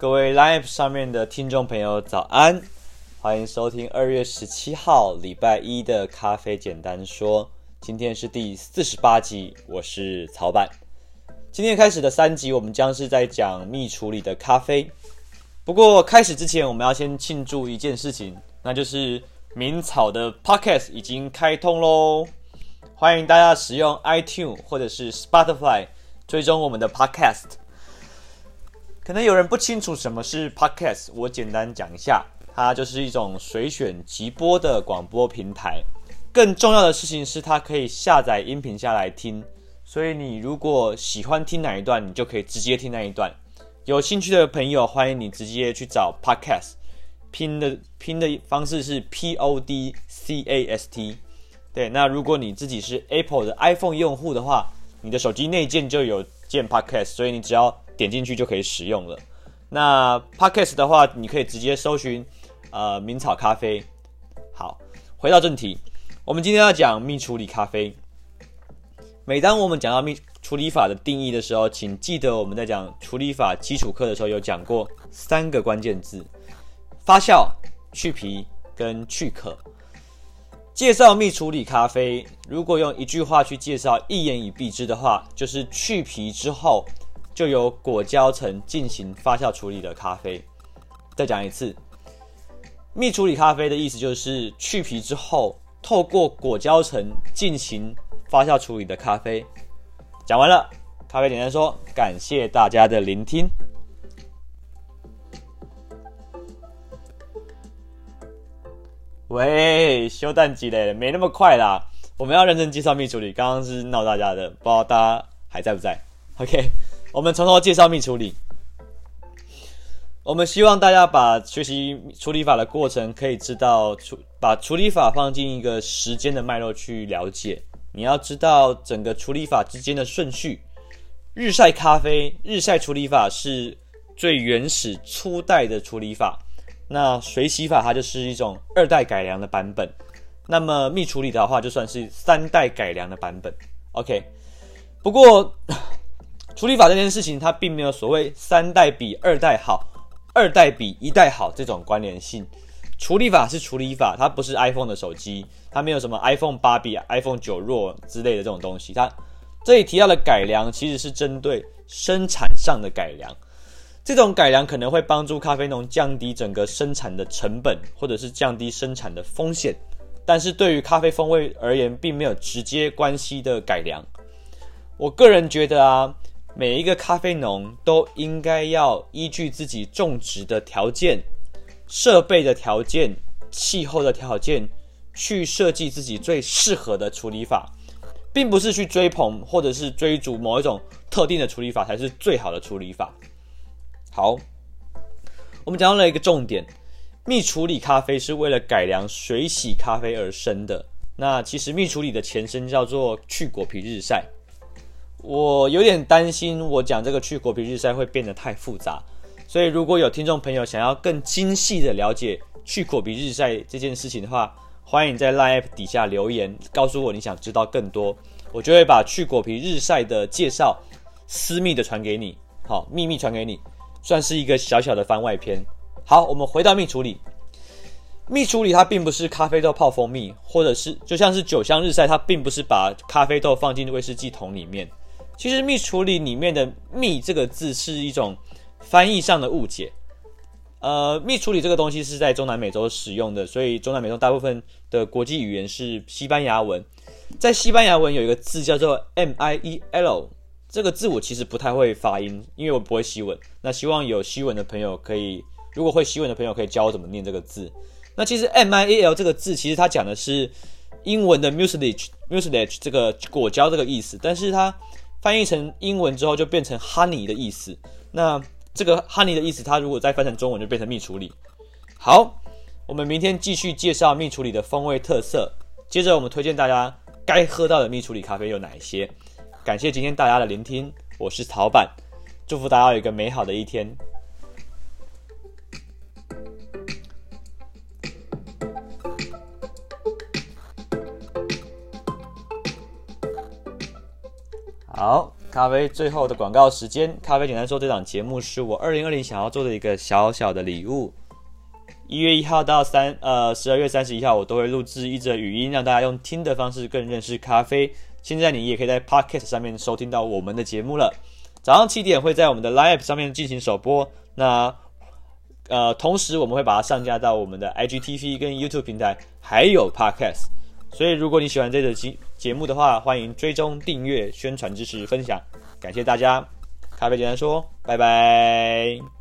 各位 Live 上面的听众朋友，早安！欢迎收听二月十七号礼拜一的咖啡简单说。今天是第四十八集，我是曹板。今天开始的三集，我们将是在讲蜜处理的咖啡。不过开始之前，我们要先庆祝一件事情，那就是明草的 Podcast 已经开通喽！欢迎大家使用 iTunes 或者是 Spotify 追踪我们的 Podcast。可能有人不清楚什么是 Podcast，我简单讲一下，它就是一种随选即播的广播平台。更重要的事情是，它可以下载音频下来听。所以你如果喜欢听哪一段，你就可以直接听那一段。有兴趣的朋友，欢迎你直接去找 Podcast，拼的拼的方式是 P O D C A S T。对，那如果你自己是 Apple 的 iPhone 用户的话，你的手机内建就有建 Podcast，所以你只要点进去就可以使用了。那 Podcast 的话，你可以直接搜寻呃名草咖啡。好，回到正题，我们今天要讲蜜处理咖啡。每当我们讲到蜜处理法的定义的时候，请记得我们在讲处理法基础课的时候有讲过三个关键字：发酵、去皮跟去壳。介绍蜜处理咖啡，如果用一句话去介绍，一言以蔽之的话，就是去皮之后就由果胶层进行发酵处理的咖啡。再讲一次，蜜处理咖啡的意思就是去皮之后，透过果胶层进行。发酵处理的咖啡，讲完了。咖啡简单说，感谢大家的聆听。喂，休蛋机嘞，没那么快啦。我们要认真介绍蜜处理。刚刚是闹大家的，不知道大家还在不在？OK，我们从头介绍蜜处理。我们希望大家把学习处理法的过程，可以知道把处理法放进一个时间的脉络去了解。你要知道整个处理法之间的顺序。日晒咖啡，日晒处理法是最原始初代的处理法。那水洗法它就是一种二代改良的版本。那么蜜处理的话，就算是三代改良的版本。OK。不过处理法这件事情，它并没有所谓三代比二代好，二代比一代好这种关联性。处理法是处理法，它不是 iPhone 的手机，它没有什么 iPhone 八比 iPhone 九弱之类的这种东西。它这里提到的改良，其实是针对生产上的改良。这种改良可能会帮助咖啡农降低整个生产的成本，或者是降低生产的风险。但是对于咖啡风味而言，并没有直接关系的改良。我个人觉得啊，每一个咖啡农都应该要依据自己种植的条件。设备的条件、气候的条件，去设计自己最适合的处理法，并不是去追捧或者是追逐某一种特定的处理法才是最好的处理法。好，我们讲到了一个重点，蜜处理咖啡是为了改良水洗咖啡而生的。那其实蜜处理的前身叫做去果皮日晒。我有点担心，我讲这个去果皮日晒会变得太复杂。所以，如果有听众朋友想要更精细的了解去果皮日晒这件事情的话，欢迎在 Line App 底下留言，告诉我你想知道更多，我就会把去果皮日晒的介绍私密的传给你，好，秘密传给你，算是一个小小的番外篇。好，我们回到蜜处理，蜜处理它并不是咖啡豆泡蜂蜜，或者是就像是酒香日晒，它并不是把咖啡豆放进威士忌桶里面。其实蜜处理里面的“蜜”这个字是一种。翻译上的误解，呃，蜜处理这个东西是在中南美洲使用的，所以中南美洲大部分的国际语言是西班牙文。在西班牙文有一个字叫做 miel，这个字我其实不太会发音，因为我不会西文。那希望有西文的朋友可以，如果会西文的朋友可以教我怎么念这个字。那其实 miel 这个字其实它讲的是英文的 mucilage，mucilage 这个果胶这个意思，但是它翻译成英文之后就变成 honey 的意思。那这个 honey 的意思，它如果再翻成中文就变成蜜处理。好，我们明天继续介绍蜜处理的风味特色。接着我们推荐大家该喝到的蜜处理咖啡有哪一些。感谢今天大家的聆听，我是陶板，祝福大家有一个美好的一天。好。咖啡最后的广告时间，咖啡简单说，这档节目是我二零二零想要做的一个小小的礼物。一月一号到三呃十二月三十一号，我都会录制一则语音，让大家用听的方式更认识咖啡。现在你也可以在 Podcast 上面收听到我们的节目了。早上七点会在我们的 Live 上面进行首播。那呃，同时我们会把它上架到我们的 IGTV 跟 YouTube 平台，还有 Podcast。所以如果你喜欢这个节节目的话，欢迎追踪、订阅、宣传、支持、分享，感谢大家。咖啡简单说，拜拜。